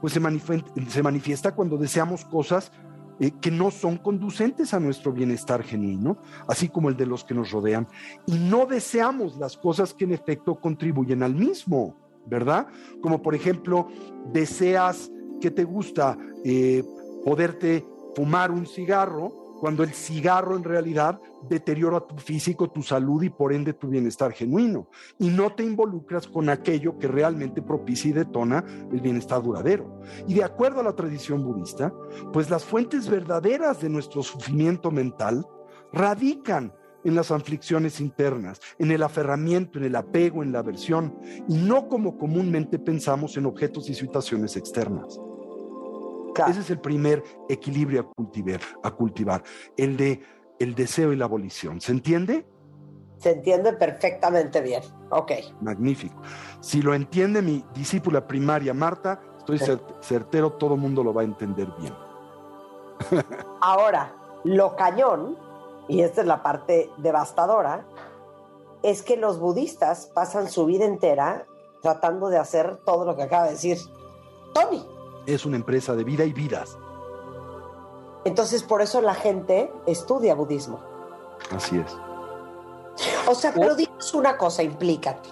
pues se manifiesta, cuando deseamos cosas eh, que no son conducentes a nuestro bienestar genuino, así como el de los que nos rodean, y no deseamos las cosas que en efecto contribuyen al mismo, ¿verdad? Como por ejemplo, deseas que te gusta eh, poderte fumar un cigarro, cuando el cigarro en realidad deteriora tu físico, tu salud y por ende tu bienestar genuino. Y no te involucras con aquello que realmente propicia y detona el bienestar duradero. Y de acuerdo a la tradición budista, pues las fuentes verdaderas de nuestro sufrimiento mental radican en las aflicciones internas, en el aferramiento, en el apego, en la aversión, y no como comúnmente pensamos en objetos y situaciones externas. Ese es el primer equilibrio a cultivar, a cultivar, el de el deseo y la abolición. ¿Se entiende? Se entiende perfectamente bien. Ok. Magnífico. Si lo entiende mi discípula primaria Marta, estoy certero, todo el mundo lo va a entender bien. *laughs* Ahora, lo cañón, y esta es la parte devastadora, es que los budistas pasan su vida entera tratando de hacer todo lo que acaba de decir Tony es una empresa de vida y vidas. Entonces, por eso la gente estudia budismo. Así es. O sea, pero dices una cosa, implícate.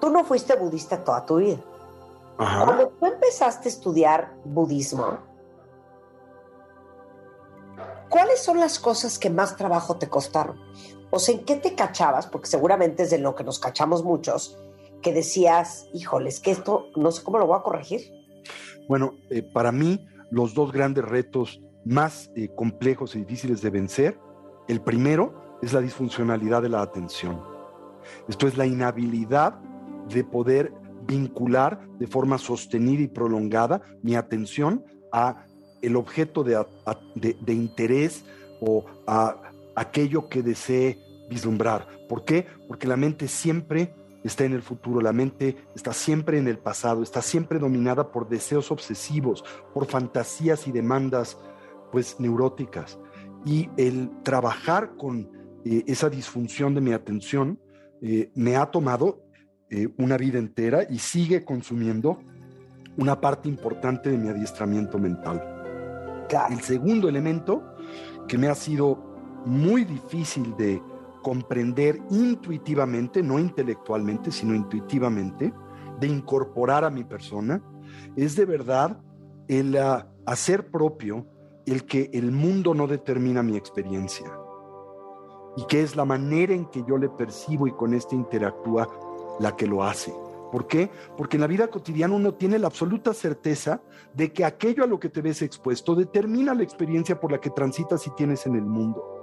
Tú no fuiste budista toda tu vida. Cuando tú empezaste a estudiar budismo, ¿cuáles son las cosas que más trabajo te costaron? O sea, ¿en qué te cachabas? Porque seguramente es de lo que nos cachamos muchos, que decías, híjoles, que esto no sé cómo lo voy a corregir. Bueno, eh, para mí los dos grandes retos más eh, complejos y difíciles de vencer, el primero es la disfuncionalidad de la atención. Esto es la inhabilidad de poder vincular de forma sostenida y prolongada mi atención a el objeto de, de interés o a aquello que desee vislumbrar. ¿Por qué? Porque la mente siempre está en el futuro, la mente está siempre en el pasado, está siempre dominada por deseos obsesivos, por fantasías y demandas pues neuróticas. Y el trabajar con eh, esa disfunción de mi atención eh, me ha tomado eh, una vida entera y sigue consumiendo una parte importante de mi adiestramiento mental. El segundo elemento que me ha sido muy difícil de comprender intuitivamente, no intelectualmente, sino intuitivamente, de incorporar a mi persona, es de verdad el ah, hacer propio el que el mundo no determina mi experiencia y que es la manera en que yo le percibo y con este interactúa la que lo hace. ¿Por qué? Porque en la vida cotidiana uno tiene la absoluta certeza de que aquello a lo que te ves expuesto determina la experiencia por la que transitas y tienes en el mundo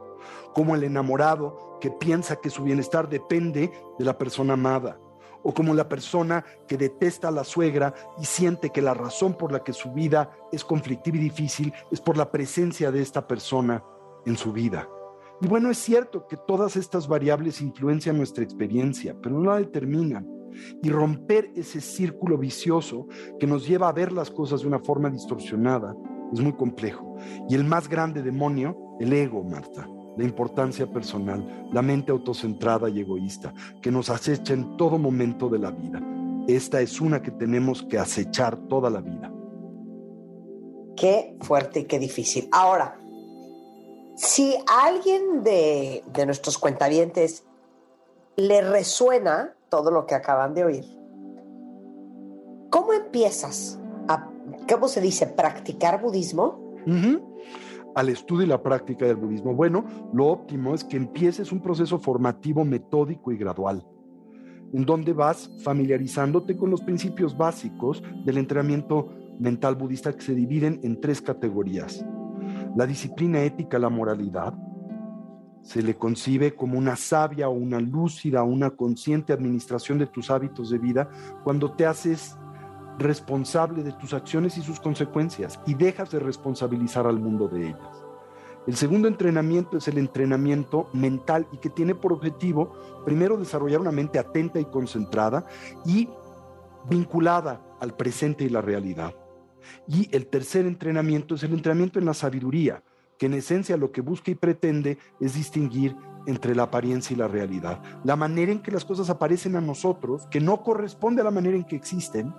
como el enamorado que piensa que su bienestar depende de la persona amada, o como la persona que detesta a la suegra y siente que la razón por la que su vida es conflictiva y difícil es por la presencia de esta persona en su vida. Y bueno, es cierto que todas estas variables influencian nuestra experiencia, pero no la determinan. Y romper ese círculo vicioso que nos lleva a ver las cosas de una forma distorsionada es muy complejo. Y el más grande demonio, el ego, Marta la importancia personal, la mente autocentrada y egoísta, que nos acecha en todo momento de la vida. Esta es una que tenemos que acechar toda la vida. Qué fuerte y qué difícil. Ahora, si a alguien de, de nuestros cuentavientes le resuena todo lo que acaban de oír, ¿cómo empiezas a, cómo se dice, practicar budismo? Al estudio y la práctica del budismo? Bueno, lo óptimo es que empieces un proceso formativo metódico y gradual, en donde vas familiarizándote con los principios básicos del entrenamiento mental budista que se dividen en tres categorías. La disciplina ética, la moralidad, se le concibe como una sabia o una lúcida, una consciente administración de tus hábitos de vida cuando te haces responsable de tus acciones y sus consecuencias y dejas de responsabilizar al mundo de ellas. El segundo entrenamiento es el entrenamiento mental y que tiene por objetivo primero desarrollar una mente atenta y concentrada y vinculada al presente y la realidad. Y el tercer entrenamiento es el entrenamiento en la sabiduría, que en esencia lo que busca y pretende es distinguir entre la apariencia y la realidad. La manera en que las cosas aparecen a nosotros, que no corresponde a la manera en que existen,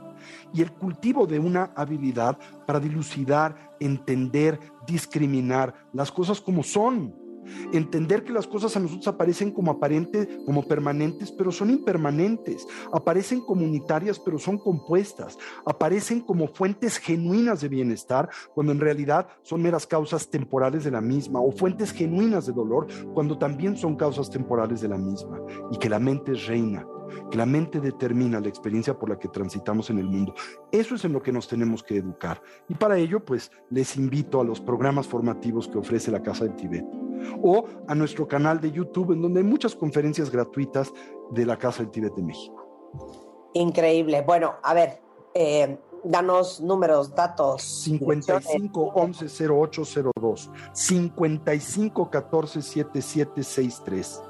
y el cultivo de una habilidad para dilucidar, entender, discriminar las cosas como son, Entender que las cosas a nosotros aparecen como aparentes, como permanentes, pero son impermanentes. Aparecen comunitarias, pero son compuestas. Aparecen como fuentes genuinas de bienestar, cuando en realidad son meras causas temporales de la misma, o fuentes genuinas de dolor, cuando también son causas temporales de la misma. Y que la mente es reina que la mente determina la experiencia por la que transitamos en el mundo. Eso es en lo que nos tenemos que educar. Y para ello, pues les invito a los programas formativos que ofrece la Casa del Tibet o a nuestro canal de YouTube, en donde hay muchas conferencias gratuitas de la Casa del Tibet de México. Increíble. Bueno, a ver, eh, danos números, datos. 55 11 0802, 55 14 7763,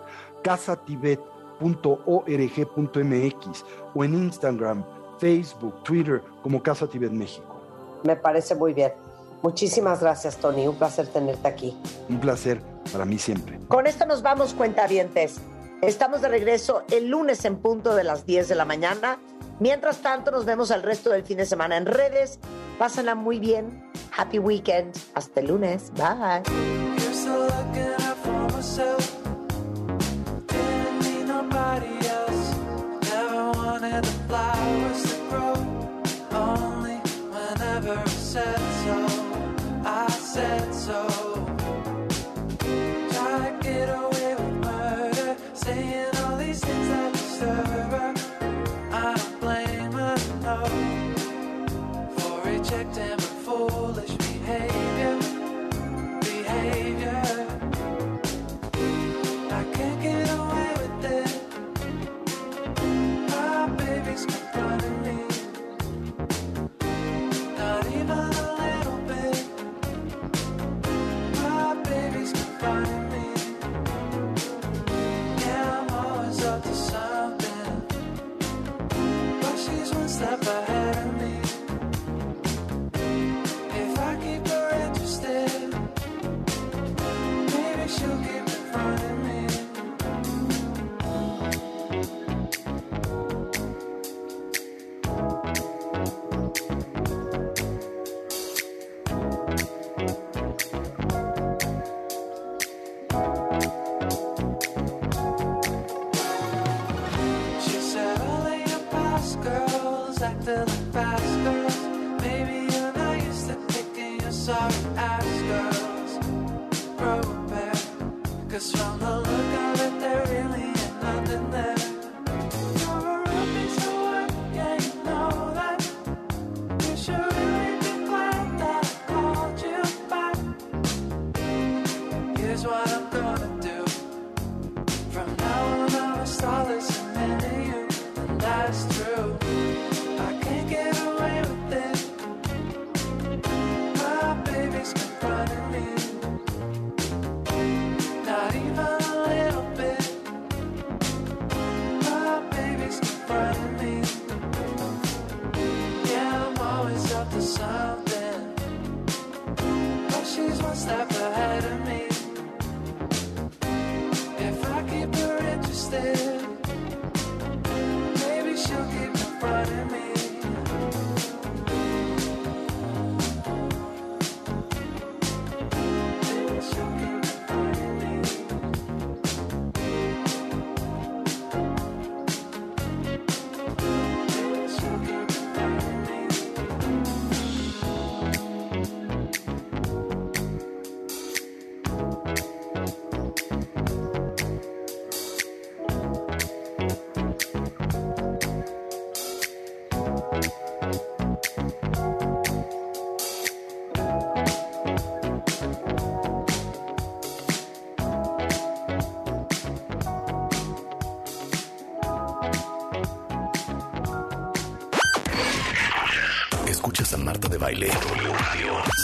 Casa Tibet .org.mx o en Instagram, Facebook, Twitter como Casa Tibet México. Me parece muy bien. Muchísimas gracias, Tony. Un placer tenerte aquí. Un placer para mí siempre. Con esto nos vamos, cuentavientes. Estamos de regreso el lunes en punto de las 10 de la mañana. Mientras tanto, nos vemos el resto del fin de semana en redes. Pásenla muy bien. Happy weekend. Hasta el lunes. Bye. nobody else. Never wanted the flowers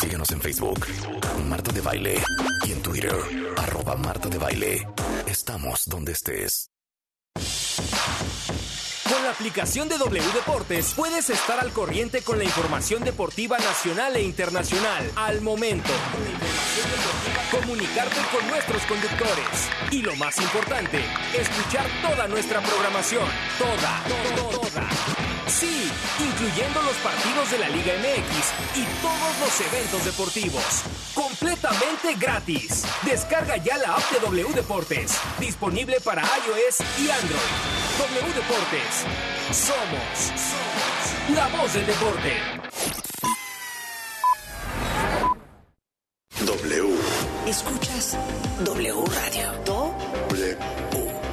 Síguenos en Facebook, Marta de Baile. Y en Twitter, arroba de Baile. Estamos donde estés. Con la aplicación de W Deportes puedes estar al corriente con la información deportiva nacional e internacional al momento. Comunicarte con nuestros conductores. Y lo más importante, escuchar toda nuestra programación. Toda, toda, toda. Sí, incluyendo los partidos de la Liga MX y todos los eventos deportivos. Completamente gratis. Descarga ya la app de W Deportes. Disponible para iOS y Android. W Deportes. Somos, somos la voz del deporte. W. Escuchas W Radio. Do. W.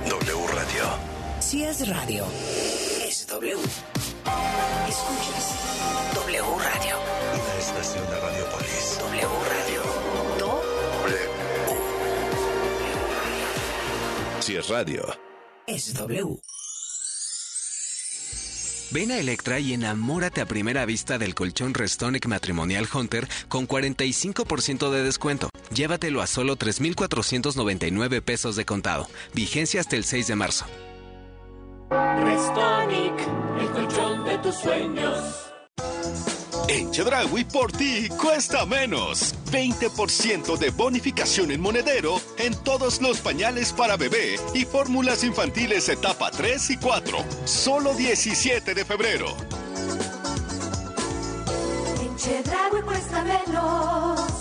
W Radio. Si es radio, es W. Escuchas W Radio. Una estación de Radiopolis. W Radio. Do. W. Si es radio, Es W. Ven a Electra y enamórate a primera vista del colchón Restonic Matrimonial Hunter con 45% de descuento. Llévatelo a solo 3,499 pesos de contado. Vigencia hasta el 6 de marzo. Restonic, el colchón de tus sueños. En Chedraui por ti cuesta menos. 20% de bonificación en monedero en todos los pañales para bebé y fórmulas infantiles etapa 3 y 4. Solo 17 de febrero. En Chedraui cuesta menos.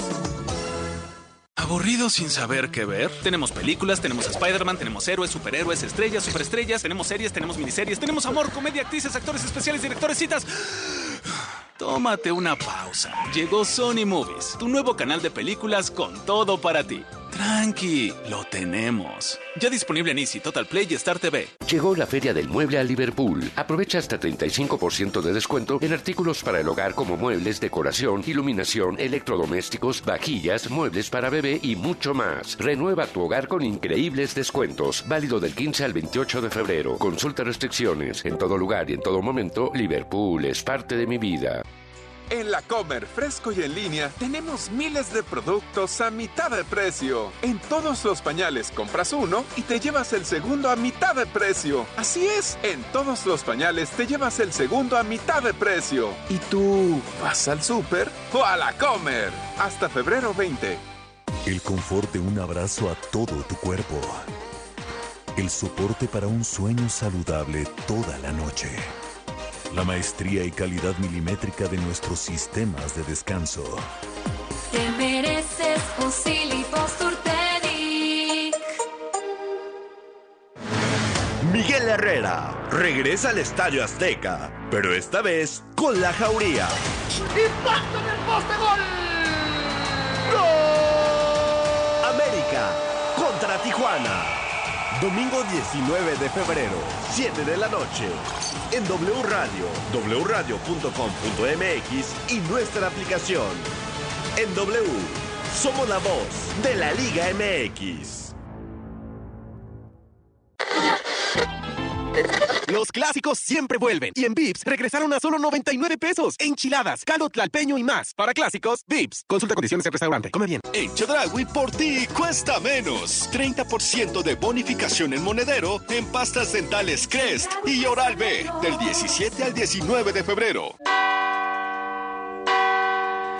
¿Aburrido sin saber qué ver? Tenemos películas, tenemos Spider-Man, tenemos héroes, superhéroes, estrellas, superestrellas, tenemos series, tenemos miniseries, tenemos amor, comedia, actrices, actores especiales, directores, citas. Tómate una pausa. Llegó Sony Movies, tu nuevo canal de películas con todo para ti. Tranqui, lo tenemos. Ya disponible en Easy, Total Play y Star TV. Llegó la Feria del Mueble a Liverpool. Aprovecha hasta 35% de descuento en artículos para el hogar como muebles, decoración, iluminación, electrodomésticos, vajillas, muebles para bebé y mucho más. Renueva tu hogar con increíbles descuentos. Válido del 15 al 28 de febrero. Consulta restricciones. En todo lugar y en todo momento, Liverpool es parte de mi vida. En la Comer Fresco y en línea tenemos miles de productos a mitad de precio. En todos los pañales compras uno y te llevas el segundo a mitad de precio. Así es, en todos los pañales te llevas el segundo a mitad de precio. ¿Y tú vas al súper o a la Comer? Hasta febrero 20. El confort de un abrazo a todo tu cuerpo. El soporte para un sueño saludable toda la noche. La maestría y calidad milimétrica de nuestros sistemas de descanso. Te mereces un. Miguel Herrera regresa al Estadio Azteca, pero esta vez con la jauría. ¡Impacto en el poste gol! América contra Tijuana. Domingo 19 de febrero, 7 de la noche. En W Radio, wradio.com.mx y nuestra aplicación. En W, somos la voz de la Liga MX. Los clásicos siempre vuelven. Y en Vips regresaron a solo 99 pesos. Enchiladas, caldo tlalpeño y más. Para clásicos, Vips. Consulta condiciones en restaurante. Come bien. En Chedraui por ti cuesta menos. 30% de bonificación en monedero en pastas dentales Crest y Oral B del 17 al 19 de febrero.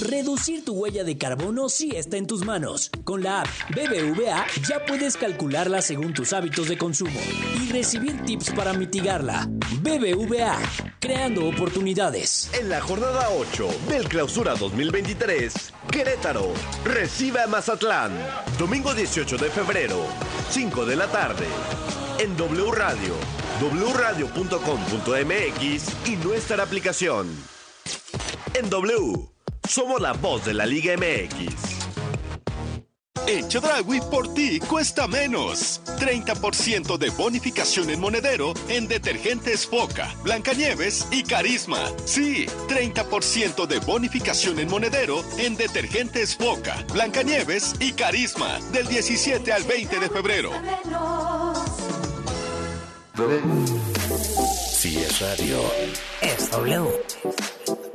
Reducir tu huella de carbono sí está en tus manos. Con la app BBVA ya puedes calcularla según tus hábitos de consumo y recibir tips para mitigarla. BBVA, creando oportunidades. En la jornada 8 del Clausura 2023, Querétaro recibe a Mazatlán. Domingo 18 de febrero, 5 de la tarde. En W Radio, wradio.com.mx y nuestra aplicación. En W, somos la voz de la Liga MX. En Chedragui por ti cuesta menos. 30% de bonificación en monedero en detergentes Foca, Blancanieves y Carisma. Sí, 30% de bonificación en monedero en detergentes Foca, Blancanieves y Carisma del 17 al 20 de febrero. Si es radio, Es W.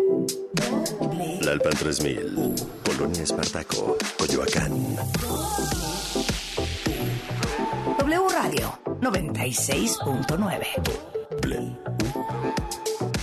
La Alpan 3000, Polonia Espartaco, Coyoacán. W Radio 96.9.